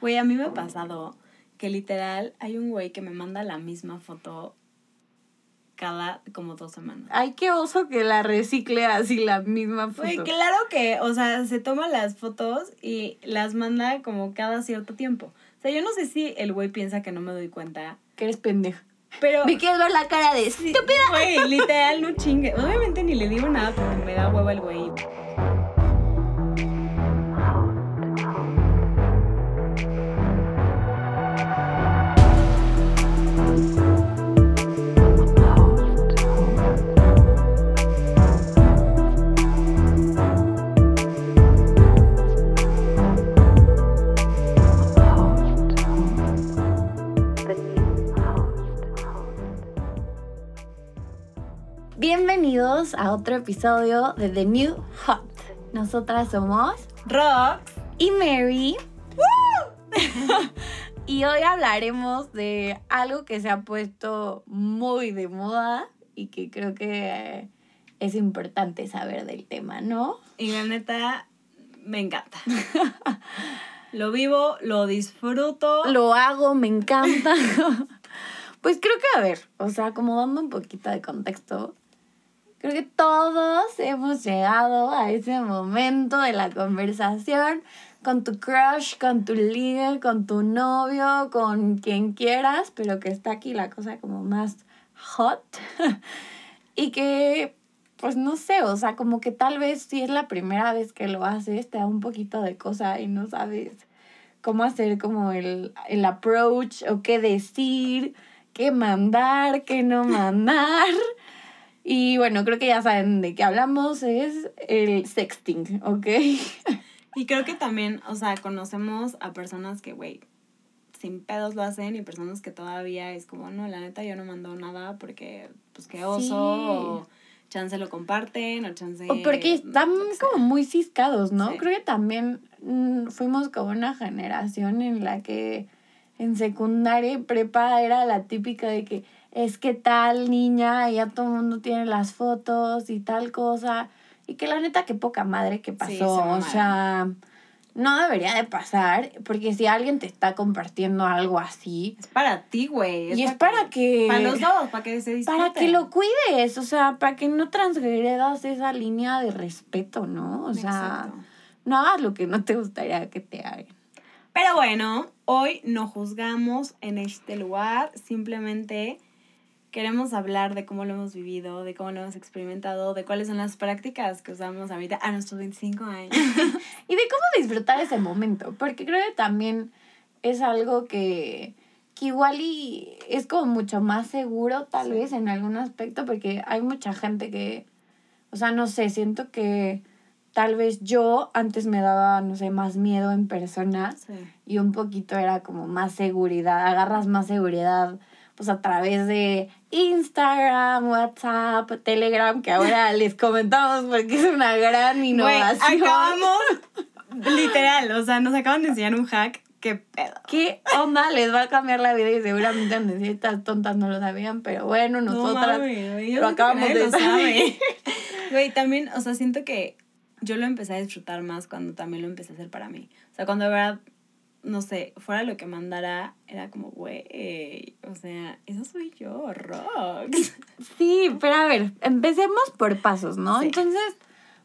Güey, a mí me ha pasado que literal hay un güey que me manda la misma foto cada como dos semanas. Ay, qué oso que la recicle así la misma foto. Güey, claro que, o sea, se toma las fotos y las manda como cada cierto tiempo. O sea, yo no sé si el güey piensa que no me doy cuenta. Que eres pendeja. Pero. Me quieres ver la cara de estúpida. Güey, literal, no chingue. Obviamente ni le digo nada porque me da huevo el güey. Bienvenidos a otro episodio de The New Hot. Nosotras somos Rox y Mary. y hoy hablaremos de algo que se ha puesto muy de moda y que creo que es importante saber del tema, ¿no? Y la neta, me encanta. lo vivo, lo disfruto. Lo hago, me encanta. Pues creo que, a ver, o sea, como dando un poquito de contexto, creo que todos hemos llegado a ese momento de la conversación con tu crush, con tu líder, con tu novio, con quien quieras, pero que está aquí la cosa como más hot. y que, pues no sé, o sea, como que tal vez si es la primera vez que lo haces, te da un poquito de cosa y no sabes cómo hacer como el, el approach o qué decir qué mandar, qué no mandar. Y bueno, creo que ya saben de qué hablamos, es el sexting, ¿ok? Y creo que también, o sea, conocemos a personas que, güey, sin pedos lo hacen y personas que todavía es como, no, la neta yo no mando nada porque, pues qué oso, o chance lo comparten, o chance... O porque están como muy ciscados, ¿no? Creo que también mm, fuimos como una generación en la que en secundaria y prepa era la típica de que es que tal niña, ya todo el mundo tiene las fotos y tal cosa. Y que la neta, qué poca madre que pasó. o sea, no debería de pasar, porque si alguien te está compartiendo algo así. Es para ti, güey. Y es para que, Para los dos, para que se disfruten. Para que lo cuides, o sea, para que no transgredas esa línea de respeto, ¿no? O sea, no hagas lo que no te gustaría que te hagan. Pero bueno, hoy no juzgamos en este lugar, simplemente queremos hablar de cómo lo hemos vivido, de cómo lo hemos experimentado, de cuáles son las prácticas que usamos ahorita a nuestros 25 años. y de cómo disfrutar ese momento, porque creo que también es algo que, que igual y es como mucho más seguro tal vez en algún aspecto, porque hay mucha gente que, o sea, no sé, siento que tal vez yo antes me daba, no sé, más miedo en persona y un poquito era como más seguridad, agarras más seguridad pues a través de Instagram, WhatsApp, Telegram, que ahora les comentamos porque es una gran innovación. acabamos, literal, o sea, nos acaban de enseñar un hack ¿Qué pedo? ¿Qué onda? Les va a cambiar la vida y seguramente estas tontas no lo sabían, pero bueno, nosotras lo acabamos de saber. Güey, también, o sea, siento que yo lo empecé a disfrutar más cuando también lo empecé a hacer para mí. O sea, cuando de verdad, no sé, fuera lo que mandara, era como, güey, o sea, eso soy yo, rock. Sí, pero a ver, empecemos por pasos, ¿no? Entonces,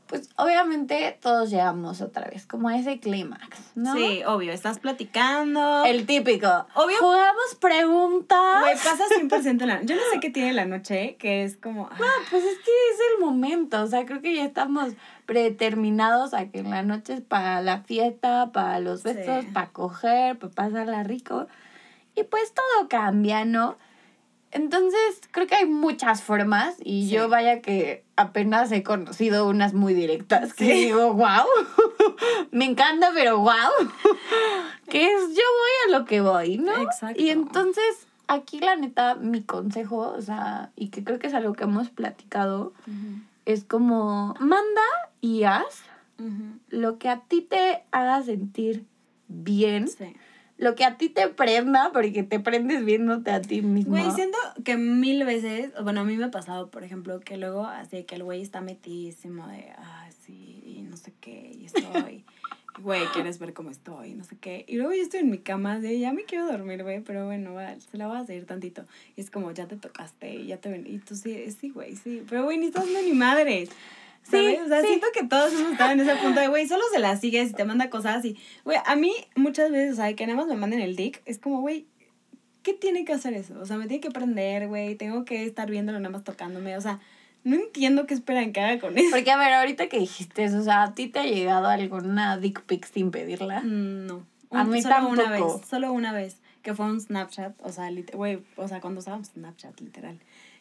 pues obviamente todos llegamos otra vez, como a ese clímax, ¿no? Sí, obvio, estás platicando. El típico. Obvio. Jugamos preguntas. Güey, pasa 100% la Yo no sé qué tiene la noche, que es como... Ah, pues es que es el momento, o sea, creo que ya estamos predeterminados a que en la noche es para la fiesta, para los besos, para coger, para pasarla rico. Y pues todo cambia, ¿no? Entonces, creo que hay muchas formas y yo vaya que apenas he conocido unas muy directas que digo, wow, me encanta, pero wow, que es yo voy a lo que voy, ¿no? Exacto. Y entonces, aquí la neta, mi consejo, o sea, y que creo que es algo que hemos platicado, es como, manda y haz lo que a ti te haga sentir bien. Sí lo que a ti te prenda, porque te prendes viéndote a ti mismo. Güey, siento que mil veces, bueno, a mí me ha pasado, por ejemplo, que luego así que el güey está metidísimo de, ah, sí, y no sé qué, y estoy. güey, ¿quieres ver cómo estoy? No sé qué. Y luego yo estoy en mi cama, de ya me quiero dormir, güey, pero bueno, va, se la voy a seguir tantito. Y es como, ya te tocaste, y ya te ven. Y tú sí, sí, güey, sí. Pero, güey, ni estás ni madres. ¿Sabes? o sea, siento que todos hemos estado en ese punto de, güey, solo se la sigues y te manda cosas y, güey, a mí muchas veces, o sea, que nada más me manden el dick, es como, güey, ¿qué tiene que hacer eso? O sea, me tiene que prender, güey, tengo que estar viéndolo nada más tocándome, o sea, no entiendo qué esperan que haga con eso. Porque, a ver, ahorita que dijiste eso, o sea, ¿a ti te ha llegado alguna dick pic sin pedirla? Mm, no. A mí solo una vez, solo una vez, que fue un Snapchat, o sea, güey, o sea, cuando usábamos Snapchat, literal.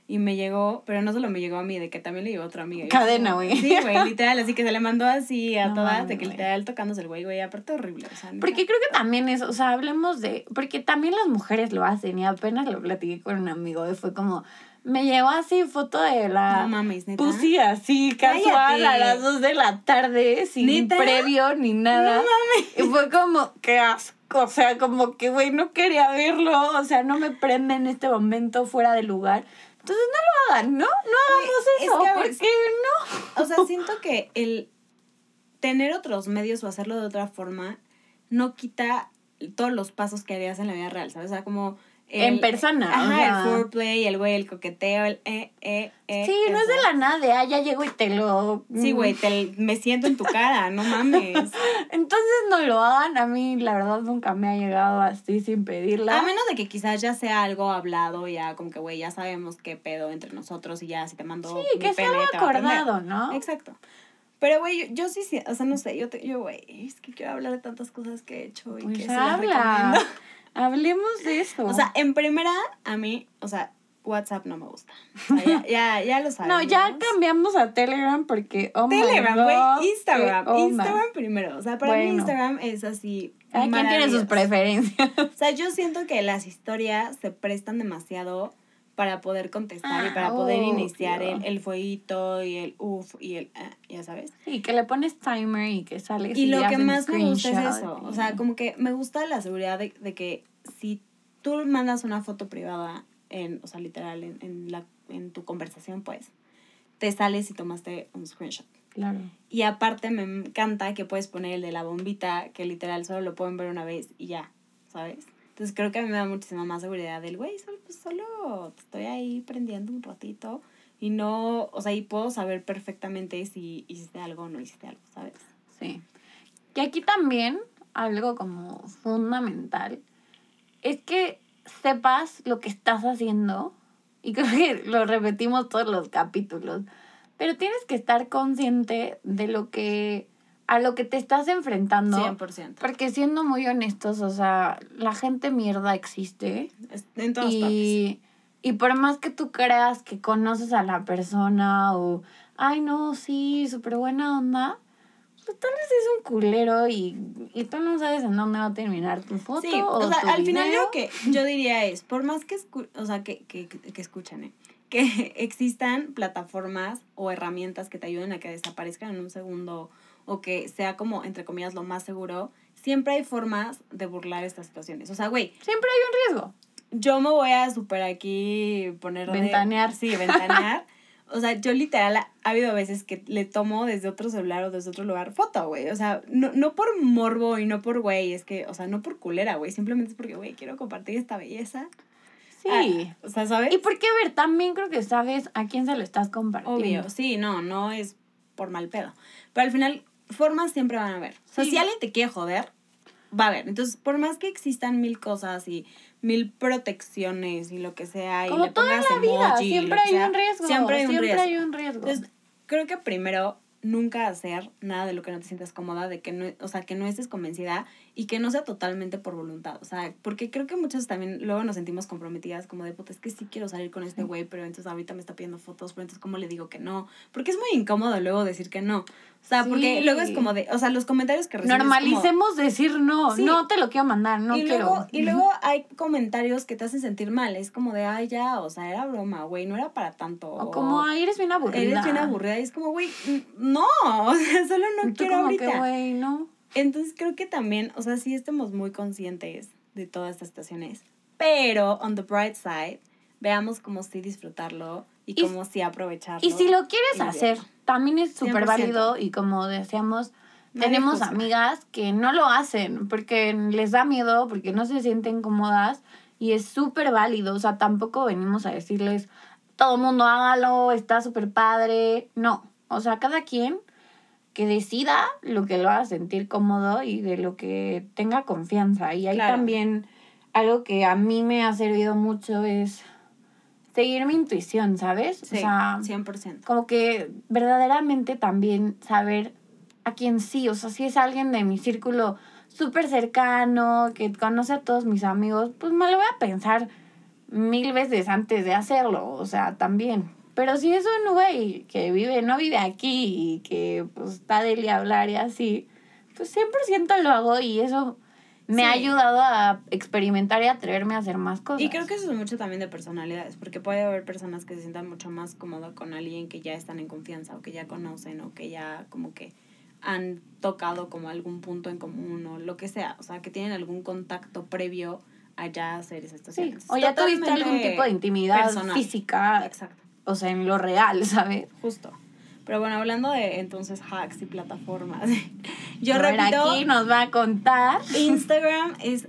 Y me llegó, pero no solo me llegó a mí, de que también le llegó a otra amiga. Cadena, güey. Sí, güey, literal, así que se le mandó así a todas, de que literal tocándose el güey, güey, aparte horrible. O sea, porque creo que también es, o sea, hablemos de, porque también las mujeres lo hacen y apenas lo platiqué con un amigo y fue como, me llevó así foto de la. No mames, neta. Pussy así, casual, a las dos de la tarde, sin previo ni nada. No mames. Y fue como, qué asco. O sea, como que, güey, no quería verlo. O sea, no me prende en este momento fuera de lugar. Entonces no lo hagan, ¿no? No hagamos eso. ¿Por qué no? O sea, siento que el tener otros medios o hacerlo de otra forma no quita todos los pasos que harías en la vida real, ¿sabes? O sea, como en persona. Ajá, el foreplay, el güey, el coqueteo, el eh, eh, eh. Sí, no es de la nada, de, ah, ya llego y te lo... Sí, güey, te, me siento en tu cara, no mames. Entonces no lo hagan, a mí la verdad nunca me ha llegado así sin pedirla. A menos de que quizás ya sea algo hablado, ya como que, güey, ya sabemos qué pedo entre nosotros y ya si te mando Sí, que sea algo acordado, ¿no? Exacto. Pero, güey, yo, sí, sí, o sea, no sé, yo, yo, güey, es que quiero hablar de tantas cosas que he hecho y pues que habla. se Hablemos de eso. O sea, en primera, a mí, o sea, WhatsApp no me gusta. ya, ya, lo sabemos. No, ya cambiamos a Telegram porque, oh Telegram, güey, Instagram. Oh Instagram primero. O sea, para mí Instagram es así. ¿Quién tiene sus preferencias? O sea, yo siento que las historias se prestan demasiado para poder contestar y para ah, poder iniciar el, el fueguito y el uff y el, ah, ya sabes. Y que le pones timer y que sale. Y lo que más me gusta es eso. O sea, como que me gusta la seguridad de, de, que si tú mandas una foto privada, en, o sea, literal, en, en, la, en tu conversación, pues, te sales y tomaste un screenshot. Claro. Y aparte me encanta que puedes poner el de la bombita, que literal solo lo pueden ver una vez y ya, ¿sabes? Entonces creo que a mí me da muchísima más seguridad del, güey, solo, pues solo estoy ahí prendiendo un ratito y no, o sea, y puedo saber perfectamente si hiciste algo o no hiciste algo, ¿sabes? Sí. Y aquí también algo como fundamental es que sepas lo que estás haciendo y creo que lo repetimos todos los capítulos, pero tienes que estar consciente de lo que a lo que te estás enfrentando. 100%. Porque siendo muy honestos, o sea, la gente mierda existe. En todas y, Y por más que tú creas que conoces a la persona o, ay, no, sí, súper buena onda, pues tal vez es un culero y, y tú no sabes en dónde va a terminar tu foto. Sí, o, sea, al final lo que yo diría es, por más que, o sea, que, que, que escuchen, ¿eh? que existan plataformas o herramientas que te ayuden a que desaparezcan en un segundo o que sea como, entre comillas, lo más seguro, siempre hay formas de burlar estas situaciones. O sea, güey. Siempre hay un riesgo. Yo me voy a super aquí poner... Ventanear. sí, ventanear. o sea, yo literal ha habido veces que le tomo desde otro celular o desde otro lugar foto, güey. O sea, no, no por morbo y no por güey, es que, o sea, no por culera, güey. Simplemente es porque, güey, quiero compartir esta belleza. Sí. Ah, o sea, ¿sabes? Y porque, a ver, también creo que sabes a quién se lo estás compartiendo. Obvio, sí, no, no es por mal pedo. Pero al final, formas siempre van a haber. O sea, si alguien te quiere joder, va a haber. Entonces, por más que existan mil cosas y mil protecciones y lo que sea, Como y le toda la vida, siempre hay un riesgo. Siempre hay un riesgo. Hay un riesgo. Entonces, creo que primero nunca hacer nada de lo que no te sientas cómoda, de que no, o sea, que no estés convencida y que no sea totalmente por voluntad. O sea, porque creo que muchas también luego nos sentimos comprometidas como de, puta, es que sí quiero salir con este güey, pero entonces ahorita me está pidiendo fotos, pero entonces ¿cómo le digo que no? Porque es muy incómodo luego decir que no. O sea, porque luego es como de, o sea, los comentarios que recibes. Normalicemos decir no, no te lo quiero mandar, no y quiero. Luego, y luego hay comentarios que te hacen sentir mal, es como de, ay, ya, o sea, era broma, güey, no era para tanto. O como, ay, eres bien aburrida. Eres bien aburrida y es como, güey, no, o sea, solo no quiero como ahorita. Que, güey, no. Entonces creo que también, o sea, sí estamos muy conscientes de todas estas situaciones, pero on the bright side, veamos cómo sí disfrutarlo y, cómo sí aprovecharlo. Y si lo quieres hacer, también es súper válido y como decíamos, tenemos amigas que no lo hacen porque les da miedo, porque no se sienten cómodas y es súper válido. O sea, tampoco venimos a decirles, todo mundo hágalo, está súper padre. No, o sea, cada quien que decida lo que lo haga sentir cómodo y de lo que tenga confianza. Y ahí también algo que a mí me ha servido mucho es seguir mi intuición, ¿sabes? Sí, o sea, 100%. Como que verdaderamente también saber a quién sí, o sea, si es alguien de mi círculo súper cercano, que conoce a todos mis amigos, pues me lo voy a pensar mil veces antes de hacerlo, o sea, también. Pero si es un güey que vive, no vive aquí y que pues está de hablar y así, pues 100% lo hago y eso me ha ayudado a experimentar y atreverme a hacer más cosas. Y creo que eso es mucho también de personalidades, porque puede haber personas que se sientan mucho más cómodas con alguien que ya están en confianza o que ya conocen o que ya como que han tocado como algún punto en común o lo que sea, o sea, que tienen algún contacto previo a ya hacer esas situaciones. O ya tuviste algún tipo de intimidad física. Exacto. O sea, en lo real, ¿sabes? Justo. Pero bueno, hablando de entonces hacks y plataformas. Yo repito, aquí nos va a contar. Instagram es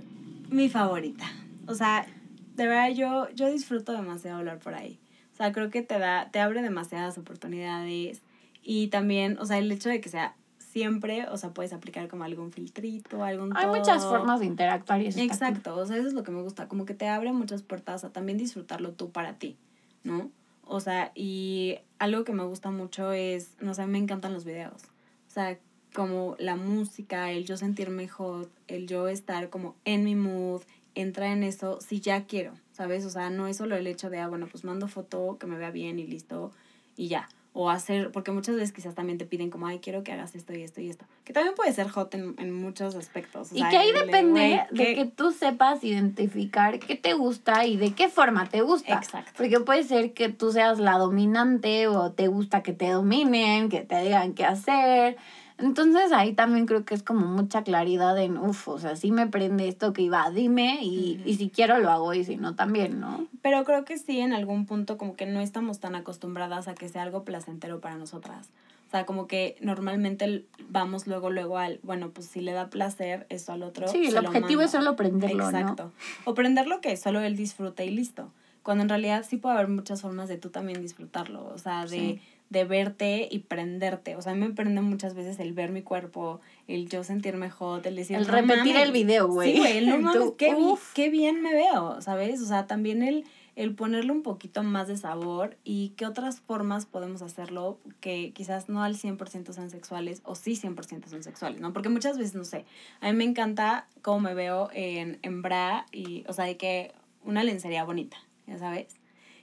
mi favorita. O sea, de verdad yo, yo disfruto demasiado hablar por ahí. O sea, creo que te da, te abre demasiadas oportunidades. Y también, o sea, el hecho de que sea siempre, o sea, puedes aplicar como algún filtrito, algún Hay muchas formas de interactuar y eso Exacto, o sea, eso es lo que me gusta, como que te abre muchas puertas a también disfrutarlo tú para ti, ¿no? O sea, y algo que me gusta mucho es, no sé, me encantan los videos. O sea, como la música, el yo sentirme mejor, el yo estar como en mi mood, entrar en eso si ya quiero, ¿sabes? O sea, no es solo el hecho de, ah, bueno, pues mando foto, que me vea bien y listo, y ya o hacer, porque muchas veces quizás también te piden como, ay, quiero que hagas esto y esto y esto, que también puede ser hot en, en muchos aspectos. y que ahí depende de que tú sepas identificar qué te gusta y de qué forma te gusta. Exacto. Porque puede ser que tú seas la dominante o te gusta que te dominen, que te digan qué hacer. Entonces ahí también creo que es como mucha claridad en, uff, o sea, si me prende esto que iba, dime y, y si quiero lo hago y si no también, ¿no? Pero creo que sí, en algún punto como que no estamos tan acostumbradas a que sea algo placentero para nosotras. O sea, como que normalmente vamos luego, luego al, bueno, pues si le da placer eso al otro. Sí, el objetivo es solo prenderlo, Exacto. O prenderlo que solo él disfruta y listo. Cuando en realidad sí puede haber muchas formas de tú también disfrutarlo. O sea, de de verte y prenderte. O sea, a mí me prende muchas veces el ver mi cuerpo, el yo sentirme hot, el decir... El repetir el video, güey. Sí, güey, el no mames, qué, qué, bien me veo, ¿sabes? O sea, también el, el ponerle un poquito más de sabor y qué otras formas podemos hacerlo que quizás no al 100% sean sexuales o sí 100% son sexuales, ¿no? Porque muchas veces, no sé, a mí me encanta cómo me veo en, en bra y, o sea, de que una lencería bonita, ya sabes.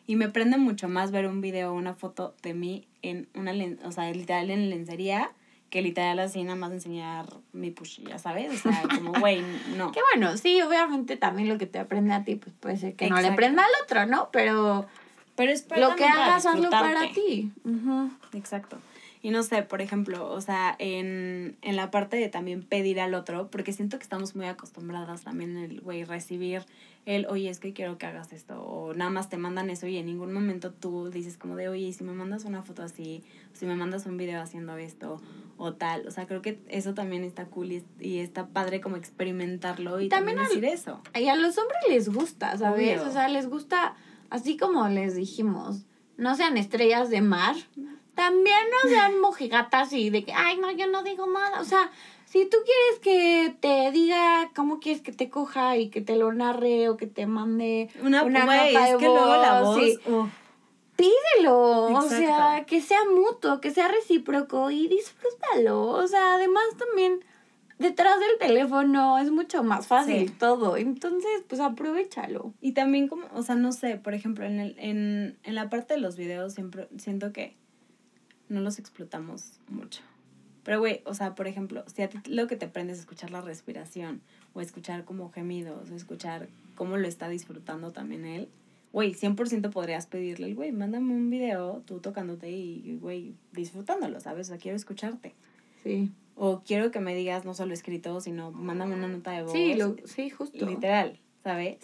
Y me prende mucho más ver un video o una foto de mí en una, o sea, literal en lencería, que literal así nada más enseñar mi push, ya sabes, o sea, como, güey, no. Qué bueno, sí, obviamente también lo que te aprende a ti, pues puede ser que no le aprenda al otro, ¿no? Pero, Pero es lo que hagas, hazlo para ti. Exacto. Y no sé, por ejemplo, o sea, en, en la parte de también pedir al otro, porque siento que estamos muy acostumbradas también el, güey, recibir el, oye, es que quiero que hagas esto, o nada más te mandan eso y en ningún momento tú dices como de, oye, si me mandas una foto así, o si me mandas un video haciendo esto, o tal, o sea, creo que eso también está cool y, está padre como experimentarlo y también, decir eso. Y a los hombres les gusta, ¿sabes? O sea, les gusta, así como les dijimos, no sean estrellas de mar, también no sean mojigatas y de que, ay, no, yo no digo nada, o sea si tú quieres que te diga cómo quieres que te coja y que te lo narre o que te mande una, una nota de que luego la voz, pídelo, o sea, que sea mutuo, que sea recíproco y disfrútalo. O sea, además también detrás del teléfono es mucho más fácil todo, entonces pues aprovechalo. Y también como, o sea, no sé, por ejemplo, en, el, en, en la parte de los videos siempre siento que no los explotamos mucho. Pero, güey, o sea, por ejemplo, si a ti lo que te prende es escuchar la respiración, o escuchar como gemidos, o escuchar cómo lo está disfrutando también él, güey, 100% podrías pedirle, güey, mándame un video tú tocándote y, güey, disfrutándolo, ¿sabes? O sea, quiero escucharte. Sí. O quiero que me digas no solo escrito, sino mándame una nota de voz. Sí, sí, justo. Literal, ¿sabes?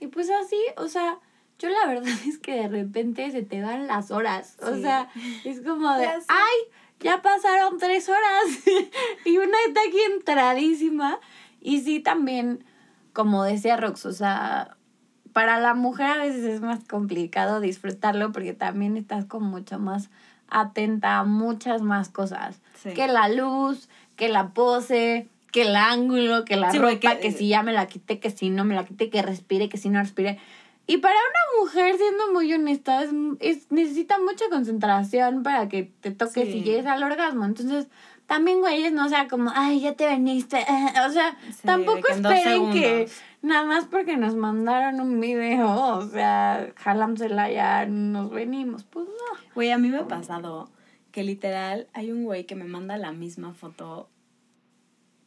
Y pues así, o sea, yo la verdad es que de repente se te dan las horas. O sea, es como de, ay, ya pasaron tres horas y una está aquí entradísima. Y sí, también, como decía Rox, o sea, para la mujer a veces es más complicado disfrutarlo porque también estás con mucho más atenta a muchas más cosas. Que la luz, que la pose, que el ángulo, que la ropa, que, si ya me la quité, que si no me la quité, que respire, que si no respire. Y para una mujer, siendo muy honesta, es, necesita mucha concentración para que te toques y llegues al orgasmo. Entonces, también, güeyes, no sea como, ay, ya te veniste. O sea, tampoco esperen que nada más porque nos mandaron un video, o sea, jalámsela ya, nos venimos. Pues no. Güey, a mí me ha pasado que literal hay un güey que me manda la misma foto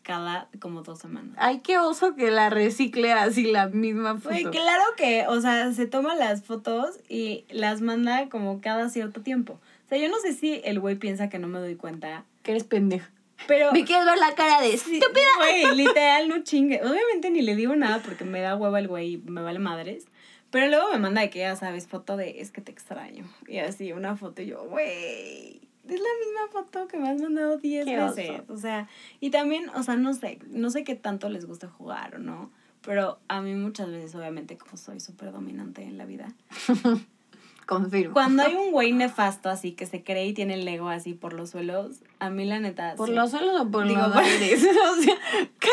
cada como dos semanas. Ay, qué oso que la recicle así la misma foto. Güey, claro que, o sea, se toma las fotos y las manda como cada cierto tiempo. O sea, yo no sé si el güey piensa que no me doy cuenta. Que eres pendeja. Pero. Me quieres ver la cara de estúpida. Güey, literal, no chingue. Obviamente ni le digo nada porque me da hueva el güey y me vale madres. Pero luego me manda de que ya sabes, foto de es que te extraño. Y así, una foto y yo, güey es la misma foto que me has mandado 10 veces. O sea, y también, o sea, no sé, no sé qué tanto les gusta jugar o no, pero a mí muchas veces, obviamente, como soy súper dominante en la vida. Confirmo. Cuando hay un güey nefasto así que se cree y tiene el ego así por los suelos, a mí la neta. ¿Por los suelos o por Digo, los aires? o sea, ¿qué?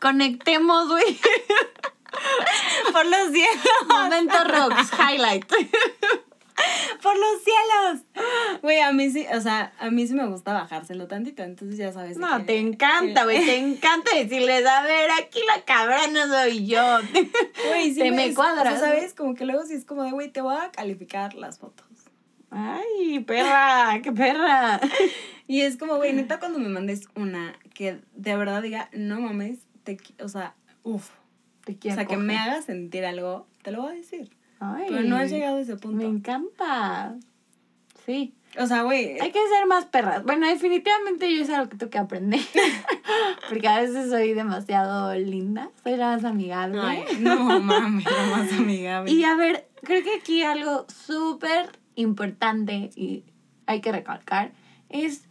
Conectemos, güey. por los cielos. Momento rocks, highlight. ¡Por los cielos! Güey, a mí sí, o sea, a mí sí me gusta bajárselo tantito, entonces ya sabes. No, te encanta, güey, te encanta decirles, a ver, aquí la cabra no soy yo. Güey, sí te me, cuadras. ¿sabes? Como que luego sí es como de, güey, te voy a calificar las fotos. Ay, perra, qué perra. y es como, güey, neta, cuando me mandes una que de verdad diga, no mames, te, o sea, uff. Te quiero. O sea, que me haga sentir algo, te lo voy a decir. Pero no has llegado a ese punto. Me encanta. Sí. O sea, güey. Hay que ser más perras. Bueno, definitivamente yo es algo que tengo que aprender. Porque a veces soy demasiado linda. Soy la más amigable. no mames, la más amigable. Y a ver, creo que aquí algo súper importante y hay que recalcar es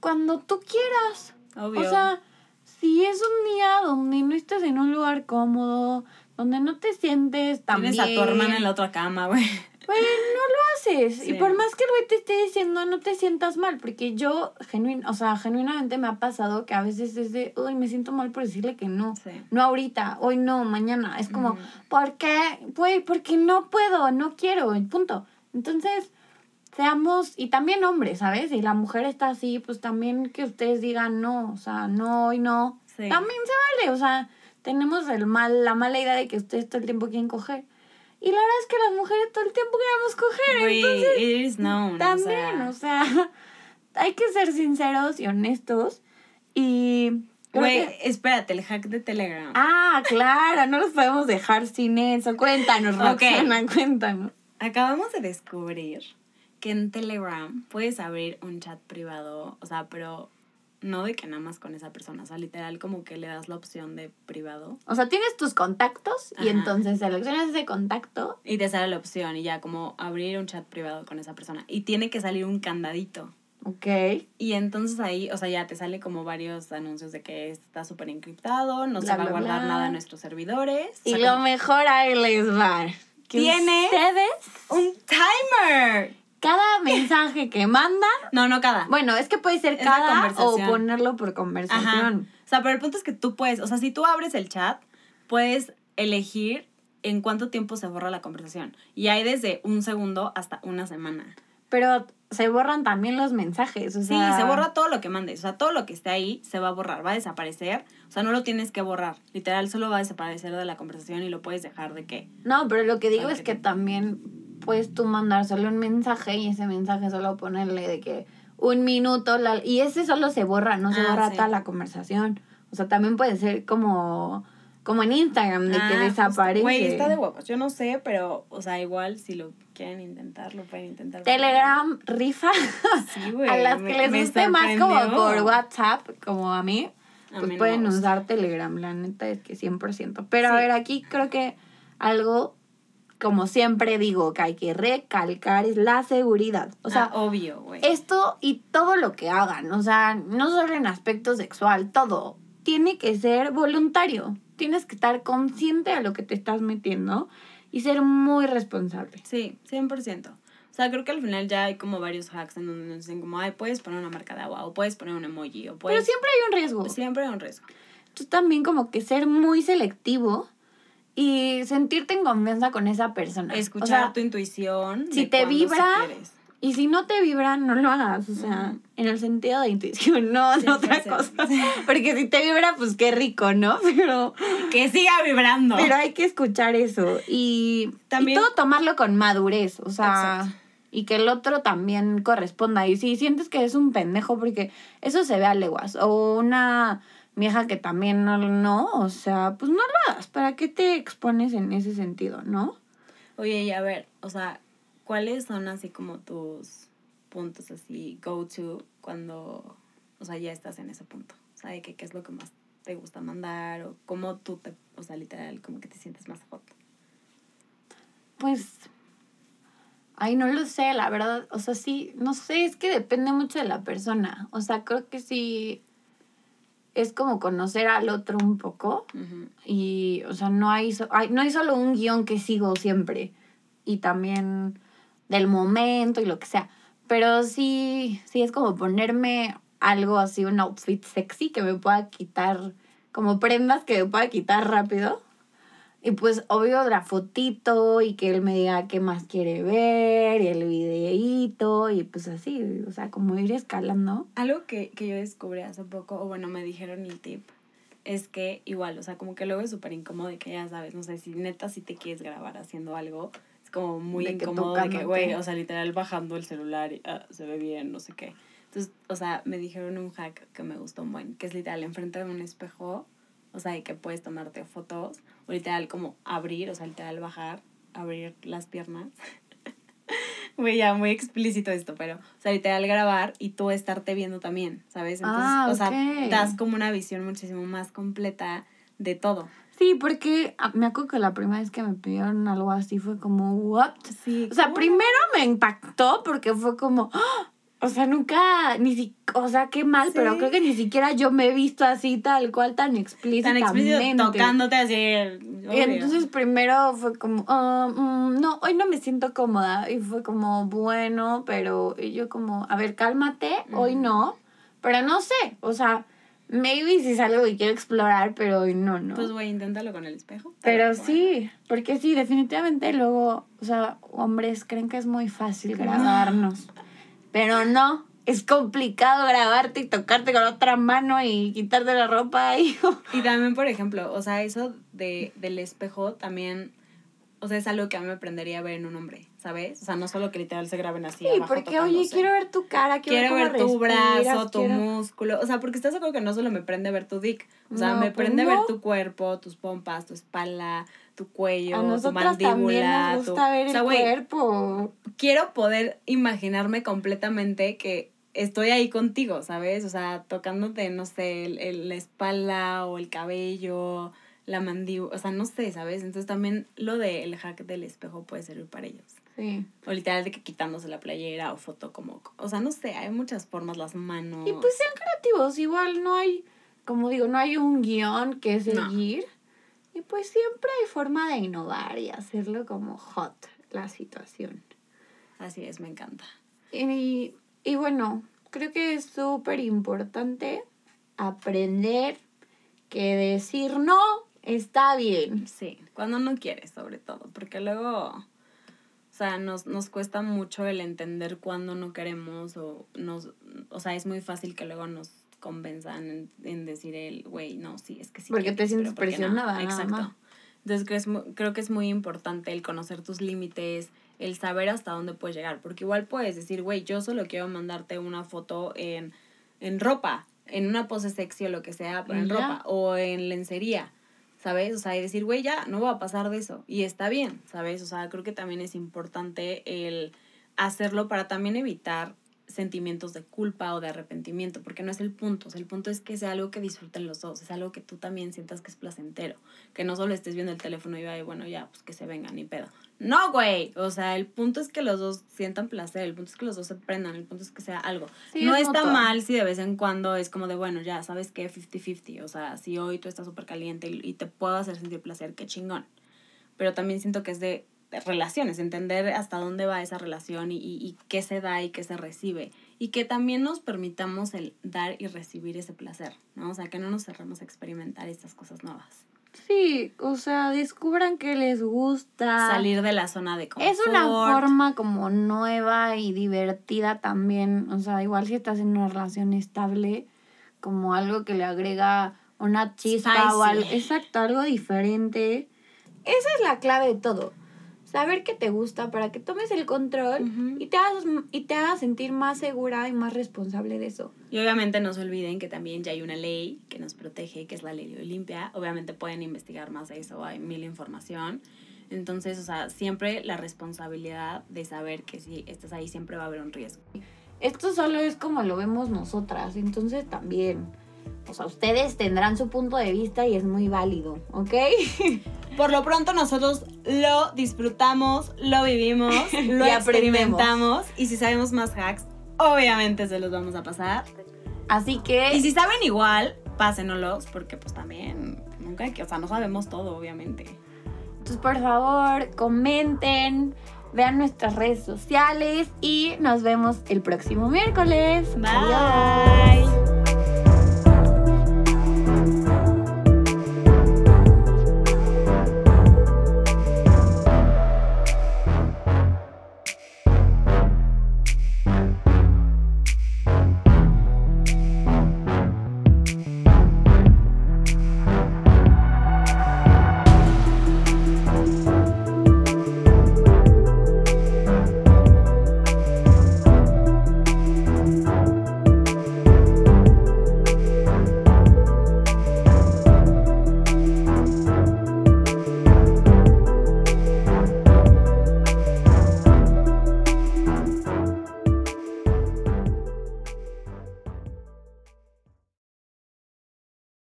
cuando tú quieras. Obvio. O sea, si es un día donde no estás en un lugar cómodo, donde no te sientes tan Tienes a tu hermana en la otra cama, güey. Pues no lo haces. Y por más que el güey te esté diciendo, no te sientas mal, porque yo, genuin, o sea, genuinamente me ha pasado que a veces es de, uy, me siento mal por decirle que no. No ahorita, hoy no, mañana. Es como, ¿por qué? Güey, porque no puedo, no quiero, punto. Entonces, seamos, y también hombres, ¿sabes? Y la mujer está así, pues también que ustedes digan no, o sea, no, hoy no. También se vale, o sea tenemos el mal, la mala idea de que ustedes todo el tiempo quieren coger. Y la verdad es que las mujeres todo el tiempo queremos coger. entonces, it is known, también, o sea, hay que ser sinceros y honestos. Y. Güey, espérate, el hack de Telegram. Ah, claro, no los podemos dejar sin eso. Cuéntanos, Roxana, cuéntanos. Acabamos de descubrir que en Telegram puedes abrir un chat privado, o sea, pero no de que nada más con esa persona, o sea, literal como que le das la opción de privado. O sea, tienes tus contactos y entonces seleccionas ese contacto. Y te sale la opción y ya como abrir un chat privado con esa persona. Y tiene que salir un candadito. Ok. Y entonces ahí, o sea, ya te sale como varios anuncios de que está súper encriptado, no se va a guardar nada en nuestros servidores. Y lo mejor ahí les va. Tiene un timer cada mensaje que manda. No, no cada. Bueno, es que puede ser cada o ponerlo por conversación. O sea, pero el punto es que tú puedes, o sea, si tú abres el chat, puedes elegir en cuánto tiempo se borra la conversación. Y hay desde un segundo hasta una semana. Pero se borran también los mensajes, o sea... Sí, se borra todo lo que mandes, o sea, todo lo que esté ahí se va a borrar, va a desaparecer, o sea, no lo tienes que borrar, literal, solo va a desaparecer de la conversación y lo puedes dejar de qué. No, pero lo que digo es que también puedes tú mandar solo un mensaje y ese mensaje solo ponerle de que un minuto y ese solo se borra, no se ah, borra toda la conversación. O sea, también puede ser como como en Instagram de que ah, desaparece. Güey, está de huevos. Yo no sé, pero o sea, igual si lo quieren intentar, lo pueden intentar. Telegram rifa. Sí, güey. a las que les guste más como por WhatsApp, como a mí, pues pueden usar Telegram, la neta es que 100%. Pero a ver, aquí creo que algo como siempre digo, que hay que recalcar es la seguridad. O sea, Ah, obvio, güey. esto y todo lo que hagan, o sea, no solo en aspecto sexual, todo, tiene que ser voluntario. Tienes que estar consciente de lo que te estás metiendo y ser muy responsable. Sí, 100%. O sea, creo que al final ya hay como varios hacks en donde nos dicen como, ay, puedes poner una marca de agua, o puedes poner un emoji, o Pero puedes... siempre hay un riesgo. Siempre hay un riesgo. Tú también como que ser muy selectivo y sentirte en confianza con esa persona. Escuchar o sea, tu intuición. si de te vibra, quieres. Y si no te vibra, no lo hagas. O sea, en el sentido de intuición, no de otra 100%. cosa. Porque si te vibra, pues qué rico, ¿no? Pero... Que siga vibrando. Pero hay que escuchar eso y También- y todo tomarlo con madurez, o sea, Exacto. y que el otro también corresponda. Y si sientes que es un pendejo, porque eso se ve a leguas, o una vieja que también no, no, o sea, pues no lo hagas, ¿para qué te expones en ese sentido, no? Oye, y a ver, o sea, ¿cuáles son así como tus puntos así go to cuando, o sea, ya estás en ese punto? O sea, de que qué es lo que más te gusta mandar o cómo tú te, o sea, literal, como que te sientes más hot. Pues, ay, no lo sé, la verdad, o sea, sí, no sé, es que depende mucho de la persona, o sea, creo que sí es como conocer al otro un poco. Y, o sea, no hay, so- hay- no hay solo un guion que sigo siempre. Y también del momento y lo que sea. Pero sí, sí es como ponerme algo así, un outfit sexy que me pueda quitar, como prendas que me pueda quitar rápido. Y pues obvio la fotito y que él me diga qué más quiere ver y el videíto y pues así, o sea, como ir escalando. Algo que, que yo descubrí hace poco, o bueno, me dijeron el tip, es que igual, o sea, como que luego es súper incómodo que ya sabes, no sé, si neta si te quieres grabar haciendo algo, como muy De que incómodo de que, güey, o sea, literal bajando el celular y ah, se ve bien, no sé qué. Entonces, o sea, me dijeron un hack que me gustó un buen, que es literal enfrente de un espejo, o sea, y que puedes tomarte fotos, o literal como abrir, o sea, literal bajar, abrir las piernas. Güey, ya muy explícito esto, pero, o sea, literal grabar y tú estarte viendo también, ¿sabes? Entonces, Ah, o sea, das como una visión muchísimo más completa de todo. Sí, porque ah, me acuerdo que la primera vez que me pidieron algo así fue como, ¿what? Sí. O sea, primero me impactó porque fue como, ¡ah! o sea, nunca, ni si, o sea, qué mal, pero creo que ni siquiera yo me he visto así tal cual, tan tan explícitamente. explícito, tocándote así. Y entonces primero fue como, ah, mm, no, hoy no me siento cómoda. Y fue como, bueno, pero y yo como, a ver, cálmate, hoy no. Pero no sé, o sea, maybe si es algo que quiero explorar, pero hoy no, ¿no? Pues, güey, inténtalo con el espejo. Pero bueno. sí, porque sí, definitivamente luego, o sea, hombres creen que es muy fácil grabarnos. Pero no, es complicado grabarte y tocarte con otra mano y quitarte la ropa y... Y también, por ejemplo, o sea, eso de, del espejo también, o sea, es algo que a mí me aprendería a ver en un hombre, ¿sabes? O sea, no solo que literal se graben así. Sí, abajo porque oye, tocándose. quiero ver tu cara, quiero, Quiero ver tu cómo brazo, respiras, tu quiero- músculo. O sea, porque estás de acuerdo que no solo me prende ver tu dick. O sea, No, me pues prende no. ver tu cuerpo, tus pompas, tu espalda, tu cuello, A tu mandíbula. nos tu- gusta ver o sea, el güey, cuerpo. quiero poder imaginarme completamente que estoy ahí contigo, ¿sabes? O sea, tocándote, no sé, el, el- la espalda o el cabello, la mandíbula, o sea, no sé, ¿sabes? Entonces también lo del hack del espejo puede servir para ellos. Sí. O literal de que quitándose la playera o foto como, o sea, no sé, hay muchas formas, las manos. Y pues sean creativos, igual no hay, como digo, no hay un guion que No. seguir. Y pues siempre hay forma de innovar y hacerlo como hot la situación. Así es, me encanta. Y, y bueno, creo que es súper importante aprender que decir no está bien. Sí, cuando no quieres, sobre todo, porque luego, o sea, nos, nos cuesta mucho el entender cuando no queremos o nos, o sea, es muy fácil que luego nos convenzan en, en decir el, güey, no, sí, es que sí. Porque te sientes pero ¿por qué no?". presionada, nada Exacto. Entonces creo, es creo que es muy importante el conocer tus límites, el saber hasta dónde puedes llegar, porque igual puedes decir, güey, yo solo quiero mandarte una foto en, en ropa, en una pose sexy o lo que sea, pero en ropa, o en lencería, ¿sabes? O sea, y decir, güey, ya, no va a pasar de eso, y está bien, ¿sabes? O sea, creo que también es importante el hacerlo para también evitar sentimientos de culpa o de arrepentimiento, porque no es el punto. O sea, el punto es que sea algo que disfruten los dos, es algo que tú también sientas que es placentero, que no solo estés viendo el teléfono y vaya, bueno, ya, pues que se vengan ni pedo. No, güey. O sea, el punto es que los dos sientan placer, el punto es que los dos se prendan, el punto es que sea algo. no está mal si de vez en cuando es como de, bueno, ya, ¿sabes qué? 50-50. O sea, si hoy tú estás súper caliente y, y te puedo hacer sentir placer, qué chingón. Pero también siento que es de relaciones, entender hasta dónde va esa relación y, y, qué se da y qué se recibe. Y que también nos permitamos el dar y recibir ese placer, ¿no? O sea, que no nos cerremos a experimentar estas cosas nuevas. Sí, o sea, descubran que les gusta. Salir de la zona de confort. Es una forma como nueva y divertida también. O sea, igual si estás en una relación estable, como algo que le agrega una chispa o algo. Exacto, algo diferente. Esa es la clave de todo saber qué te gusta para que tomes el control y, te hagas, y te hagas sentir más segura y más responsable de eso. Y obviamente no se olviden que también ya hay una ley que nos protege, que es la ley de Olimpia. Obviamente pueden investigar más de eso, hay mil información. Entonces, o sea, siempre la responsabilidad de saber que si estás ahí siempre va a haber un riesgo. Esto solo es como lo vemos nosotras, entonces también, o sea, ustedes tendrán su punto de vista y es muy válido, ¿ok? Por lo pronto nosotros lo disfrutamos, lo vivimos, lo experimentamos y si sabemos más hacks, obviamente se los vamos a pasar. Así que... Y si saben igual, pásenoslos porque pues también nunca hay que, o sea, no sabemos todo, obviamente. Entonces, por favor, comenten, vean nuestras redes sociales y nos vemos el próximo miércoles. Bye.